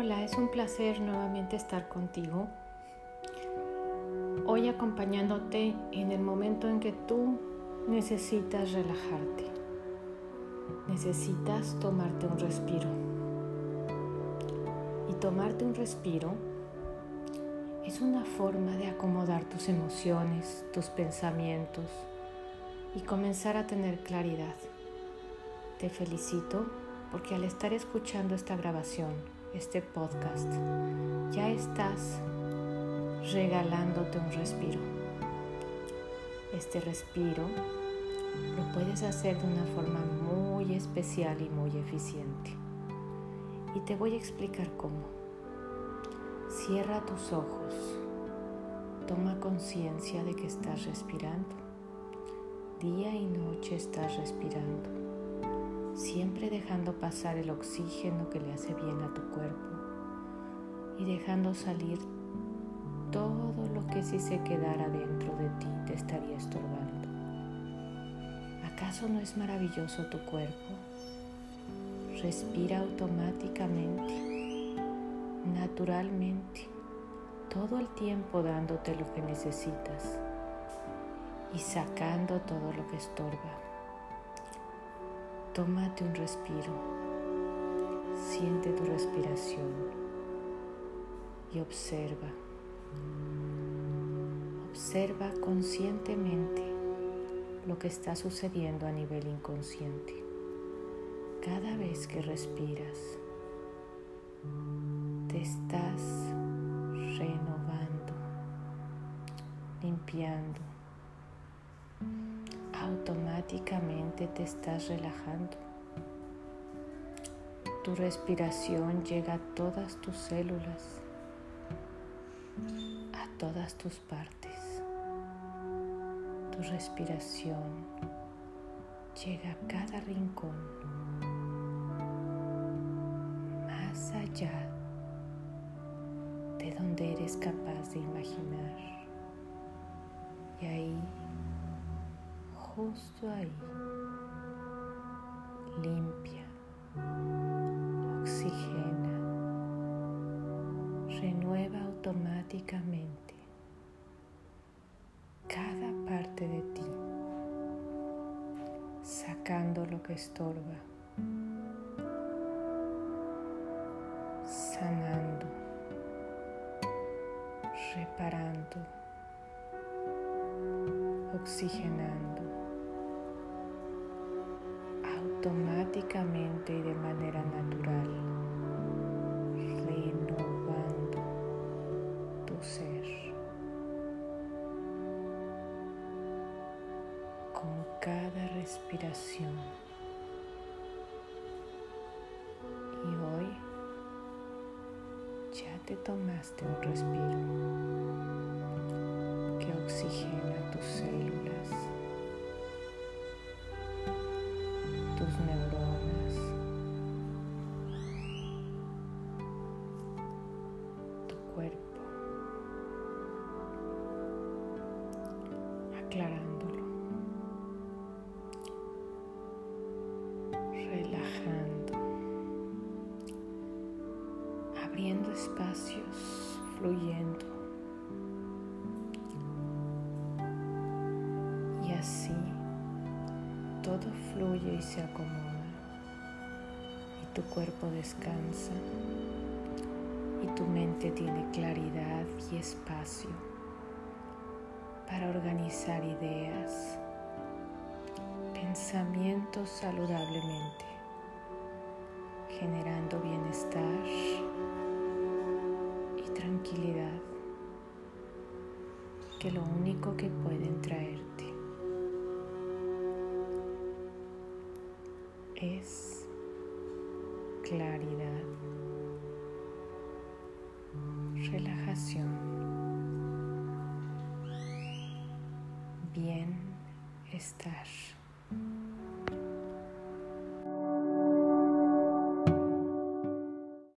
es un placer nuevamente estar contigo. Hoy acompañándote en el momento en que tú necesitas relajarte. Necesitas tomarte un respiro. Y tomarte un respiro es una forma de acomodar tus emociones, tus pensamientos y comenzar a tener claridad. Te felicito porque al estar escuchando esta grabación, este podcast, ya estás regalándote un respiro. Este respiro lo puedes hacer de una forma muy especial y muy eficiente. Y te voy a explicar cómo. Cierra tus ojos. Toma conciencia de que estás respirando. Día y noche estás respirando siempre dejando pasar el oxígeno que le hace bien a tu cuerpo y dejando salir todo lo que si se quedara dentro de ti te estaría estorbando. ¿Acaso no es maravilloso tu cuerpo? Respira automáticamente, naturalmente, todo el tiempo dándote lo que necesitas y sacando todo lo que estorba. Tómate un respiro, siente tu respiración y observa. Observa conscientemente lo que está sucediendo a nivel inconsciente. Cada vez que respiras, te estás renovando, limpiando automáticamente te estás relajando. Tu respiración llega a todas tus células, a todas tus partes. Tu respiración llega a cada rincón, más allá de donde eres capaz de imaginar. Y ahí justo ahí. Limpia, oxigena, renueva automáticamente cada parte de ti, sacando lo que estorba, sanando, reparando, oxigenando automáticamente y de manera natural, renovando tu ser con cada respiración. Y hoy ya te tomaste un respiro que oxigena tus células cuerpo, aclarándolo, relajando, abriendo espacios, fluyendo. Y así todo fluye y se acomoda y tu cuerpo descansa y tu mente tiene claridad y espacio para organizar ideas, pensamientos saludablemente, generando bienestar y tranquilidad que lo único que pueden traerte es claridad, relajación, bienestar.